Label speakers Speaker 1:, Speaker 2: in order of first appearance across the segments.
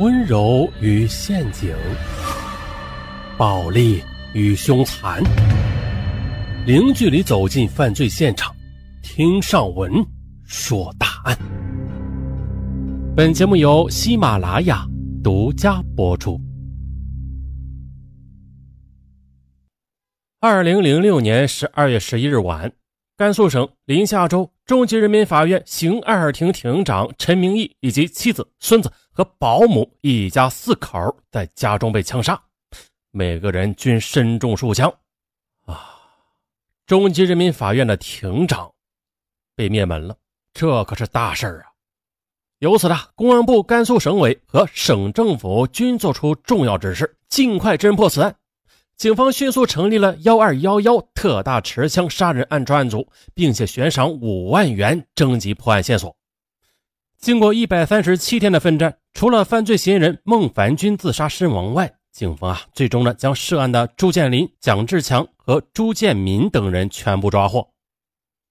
Speaker 1: 温柔与陷阱，暴力与凶残，零距离走进犯罪现场，听上文说大案。本节目由喜马拉雅独家播出。二零零六年十二月十一日晚。甘肃省临夏州中级人民法院刑二庭庭长陈明义以及妻子、孙子和保姆一家四口在家中被枪杀，每个人均身中数枪。啊！中级人民法院的庭长被灭门了，这可是大事啊！由此呢，公安部、甘肃省委和省政府均作出重要指示，尽快侦破此案。警方迅速成立了幺二幺幺特大持枪杀人案专案组，并且悬赏五万元征集破案线索。经过一百三十七天的奋战，除了犯罪嫌疑人孟凡军自杀身亡外，警方啊，最终呢将涉案的朱建林、蒋志强和朱建民等人全部抓获。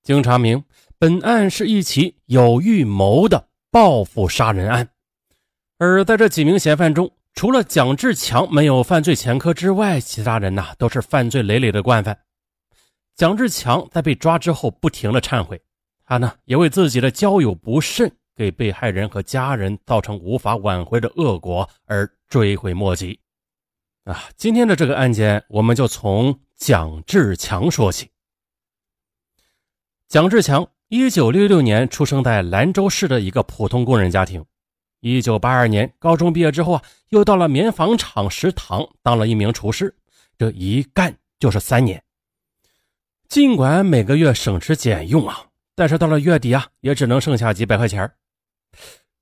Speaker 1: 经查明，本案是一起有预谋的报复杀人案，而在这几名嫌犯中，除了蒋志强没有犯罪前科之外，其他人呢都是犯罪累累的惯犯。蒋志强在被抓之后，不停的忏悔，他呢也为自己的交友不慎，给被害人和家人造成无法挽回的恶果而追悔莫及。啊，今天的这个案件，我们就从蒋志强说起。蒋志强，一九六六年出生在兰州市的一个普通工人家庭。一九八二年高中毕业之后啊，又到了棉纺厂食堂当了一名厨师，这一干就是三年。尽管每个月省吃俭用啊，但是到了月底啊，也只能剩下几百块钱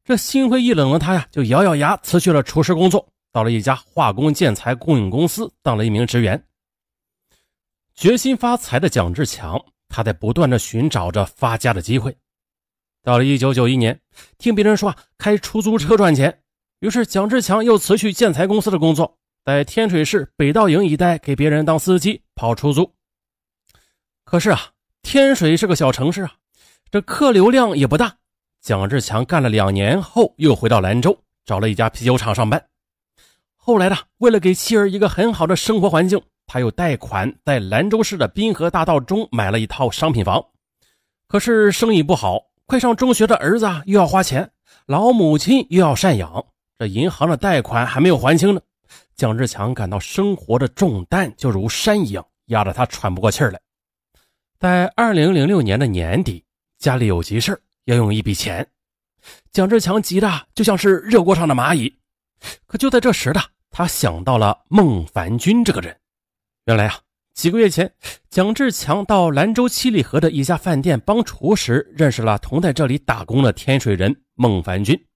Speaker 1: 这心灰意冷的他呀，就咬咬牙辞去了厨师工作，到了一家化工建材供应公司当了一名职员。决心发财的蒋志强，他在不断的寻找着发家的机会。到了一九九一年，听别人说啊，开出租车赚钱，于是蒋志强又辞去建材公司的工作，在天水市北道营一带给别人当司机跑出租。可是啊，天水是个小城市啊，这客流量也不大。蒋志强干了两年后，又回到兰州，找了一家啤酒厂上班。后来呢，为了给妻儿一个很好的生活环境，他又贷款在兰州市的滨河大道中买了一套商品房。可是生意不好。快上中学的儿子又要花钱，老母亲又要赡养，这银行的贷款还没有还清呢。蒋志强感到生活的重担就如山一样压得他喘不过气来。在二零零六年的年底，家里有急事要用一笔钱，蒋志强急得就像是热锅上的蚂蚁。可就在这时的他想到了孟凡军这个人，原来啊。几个月前，蒋志强到兰州七里河的一家饭店帮厨时，认识了同在这里打工的天水人孟凡军。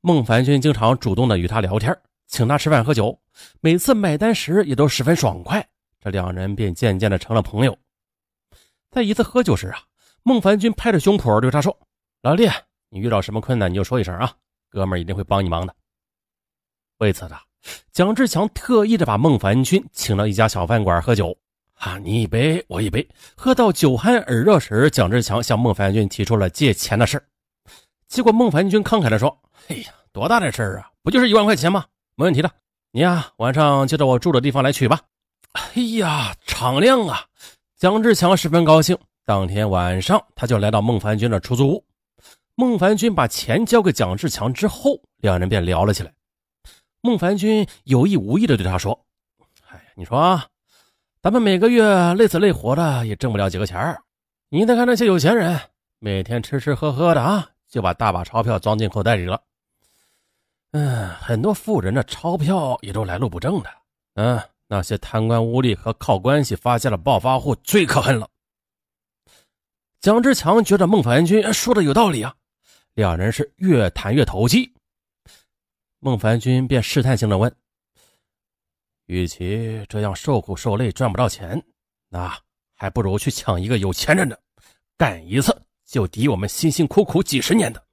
Speaker 1: 孟凡军经常主动的与他聊天，请他吃饭喝酒，每次买单时也都十分爽快。这两人便渐渐的成了朋友。在一次喝酒时啊，孟凡军拍着胸脯对他说：“老弟，你遇到什么困难你就说一声啊，哥们一定会帮你忙的。”为此呢。蒋志强特意的把孟凡军请到一家小饭馆喝酒，啊，你一杯我一杯，喝到酒酣耳热时，蒋志强向孟凡军提出了借钱的事结果孟凡军慷慨的说：“哎呀，多大的事儿啊，不就是一万块钱吗？没问题的，你呀晚上就到我住的地方来取吧。”哎呀，敞亮啊！蒋志强十分高兴。当天晚上，他就来到孟凡军的出租屋。孟凡军把钱交给蒋志强之后，两人便聊了起来。孟凡军有意无意的对他说：“哎呀，你说啊，咱们每个月累死累活的也挣不了几个钱儿。你再看那些有钱人，每天吃吃喝喝的啊，就把大把钞票装进口袋里了。嗯，很多富人的钞票也都来路不正的。嗯，那些贪官污吏和靠关系发家的暴发户最可恨了。”蒋志强觉得孟凡军说的有道理啊，两人是越谈越投机。孟凡军便试探性的问：“与其这样受苦受累赚不到钱，那还不如去抢一个有钱人的，干一次就抵我们辛辛苦苦几十年的。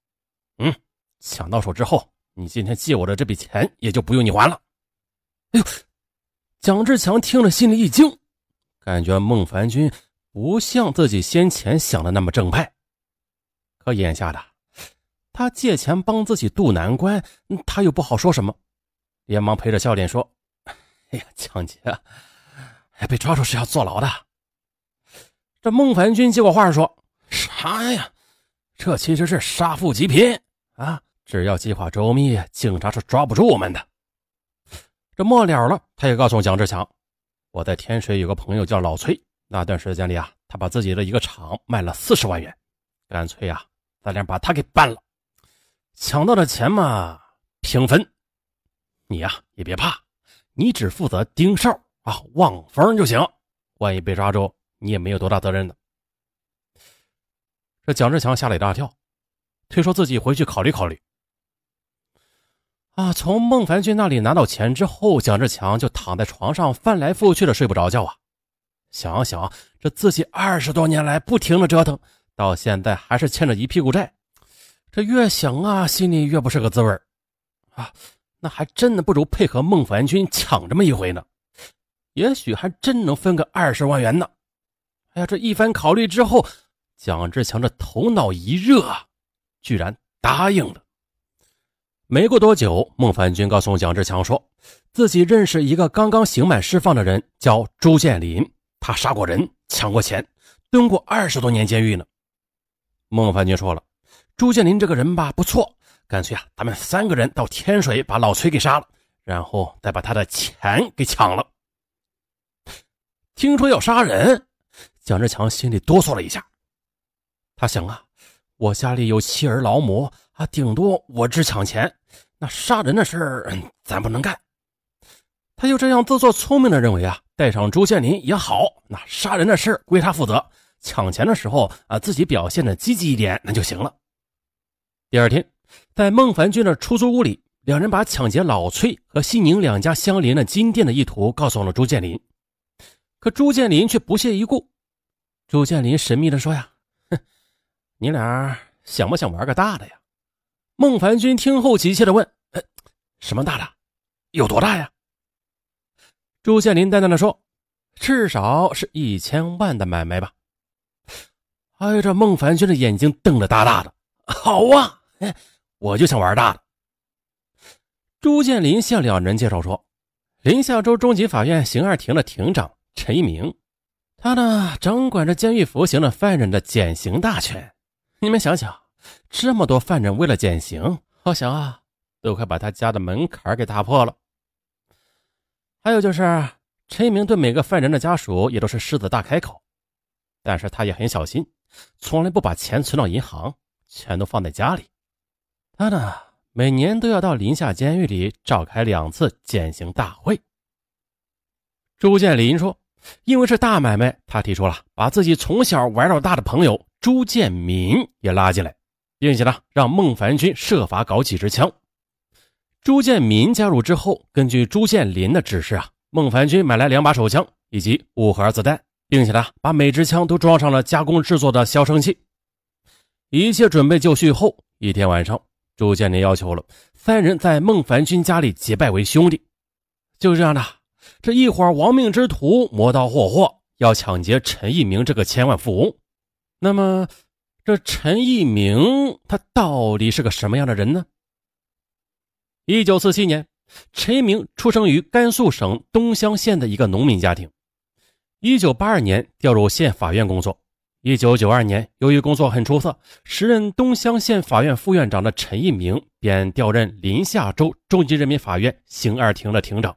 Speaker 1: 嗯，抢到手之后，你今天借我的这笔钱也就不用你还了。”哎呦，蒋志强听了心里一惊，感觉孟凡军不像自己先前想的那么正派，可眼下的。他借钱帮自己渡难关，他又不好说什么，连忙陪着笑脸说：“ 哎呀，抢劫，被抓住是要坐牢的。”这孟凡军接过话说：“啥呀？这其实是杀富济贫啊！只要计划周密，警察是抓不住我们的。”这末了了，他也告诉蒋志强：“我在天水有个朋友叫老崔，那段时间里啊，他把自己的一个厂卖了四十万元，干脆啊，咱俩把他给办了。抢到的钱嘛，平分。你呀也别怕，你只负责盯梢啊，望风就行。万一被抓住，你也没有多大责任的。”这蒋志强吓了一大跳，推说自己回去考虑考虑。啊！从孟凡军那里拿到钱之后，蒋志强就躺在床上翻来覆去的睡不着觉啊。想想这自己二十多年来不停的折腾，到现在还是欠着一屁股债，这越想啊，心里越不是个滋味啊。那还真的不如配合孟凡军抢这么一回呢，也许还真能分个二十万元呢。哎呀，这一番考虑之后，蒋志强这头脑一热，居然答应了。没过多久，孟凡军告诉蒋志强说，自己认识一个刚刚刑满释放的人，叫朱建林，他杀过人，抢过钱，蹲过二十多年监狱呢。孟凡军说了，朱建林这个人吧不错，干脆啊，咱们三个人到天水把老崔给杀了，然后再把他的钱给抢了。听说要杀人，蒋志强心里哆嗦了一下，他想啊，我家里有妻儿老母。啊，顶多我只抢钱，那杀人的事儿咱不能干。他就这样自作聪明的认为啊，带上朱建林也好，那杀人的事归他负责，抢钱的时候啊，自己表现的积极一点，那就行了。第二天，在孟凡军的出租屋里，两人把抢劫老崔和西宁两家相连的金店的意图告诉了朱建林，可朱建林却不屑一顾。朱建林神秘的说呀：“哼，你俩想不想玩个大的呀？”孟凡军听后急切的问：“什么大的？有多大呀？”朱建林淡淡的说：“至少是一千万的买卖吧。”哎呀，这孟凡军的眼睛瞪得大大的。好啊，我就想玩大的。朱建林向两人介绍说：“临夏州中级法院刑二庭的庭长陈一鸣，他呢掌管着监狱服刑的犯人的减刑大权。你们想想。”这么多犯人为了减刑，我想啊，都快把他家的门槛给打破了。还有就是，陈一鸣对每个犯人的家属也都是狮子大开口，但是他也很小心，从来不把钱存到银行，全都放在家里。他呢，每年都要到临夏监狱里召开两次减刑大会。朱建林说：“因为是大买卖，他提出了把自己从小玩到大的朋友朱建民也拉进来。”并且呢，让孟凡军设法搞几支枪。朱建民加入之后，根据朱建林的指示啊，孟凡军买来两把手枪以及五盒子弹，并且呢，把每支枪都装上了加工制作的消声器。一切准备就绪后，一天晚上，朱建林要求了三人在孟凡军家里结拜为兄弟。就这样的，这一伙亡命之徒磨刀霍霍，要抢劫陈一鸣这个千万富翁。那么。这陈一鸣他到底是个什么样的人呢？一九四七年，陈一鸣出生于甘肃省东乡县的一个农民家庭。一九八二年调入县法院工作。一九九二年，由于工作很出色，时任东乡县法院副院长的陈一鸣便调任临夏州中级人民法院刑二庭的庭长。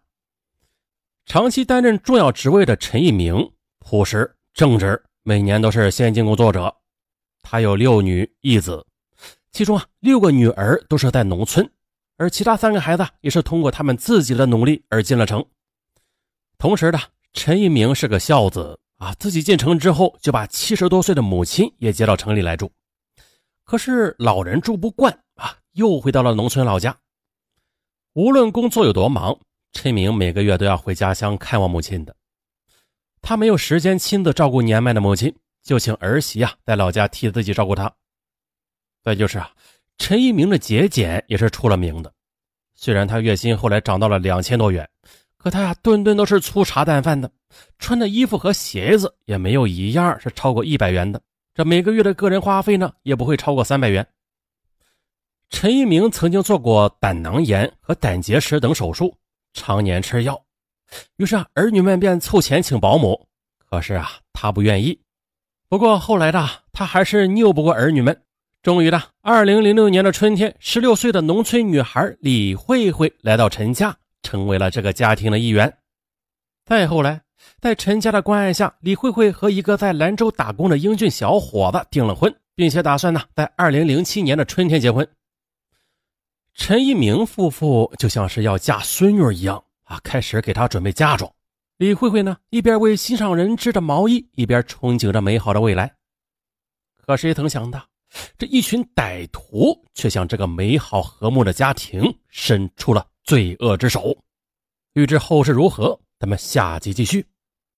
Speaker 1: 长期担任重要职位的陈一鸣，朴实正直，每年都是先进工作者。他有六女一子，其中啊六个女儿都是在农村，而其他三个孩子也是通过他们自己的努力而进了城。同时的，陈一鸣是个孝子啊，自己进城之后就把七十多岁的母亲也接到城里来住。可是老人住不惯啊，又回到了农村老家。无论工作有多忙，陈一鸣每个月都要回家乡看望母亲的。他没有时间亲自照顾年迈的母亲。就请儿媳啊，在老家替自己照顾他。再就是啊，陈一鸣的节俭也是出了名的。虽然他月薪后来涨到了两千多元，可他呀，顿顿都是粗茶淡饭的，穿的衣服和鞋子也没有一样是超过一百元的。这每个月的个人花费呢，也不会超过三百元。陈一鸣曾经做过胆囊炎和胆结石等手术，常年吃药。于是啊，儿女们便凑钱请保姆，可是啊，他不愿意。不过后来的他还是拗不过儿女们。终于的，二零零六年的春天，十六岁的农村女孩李慧慧来到陈家，成为了这个家庭的一员。再后来，在陈家的关爱下，李慧慧和一个在兰州打工的英俊小伙子订了婚，并且打算呢，在二零零七年的春天结婚。陈一鸣夫妇就像是要嫁孙女一样啊，开始给她准备嫁妆。李慧慧呢，一边为心上人织着毛衣，一边憧憬着美好的未来。可谁曾想到？这一群歹徒却向这个美好和睦的家庭伸出了罪恶之手。欲知后事如何，咱们下集继续。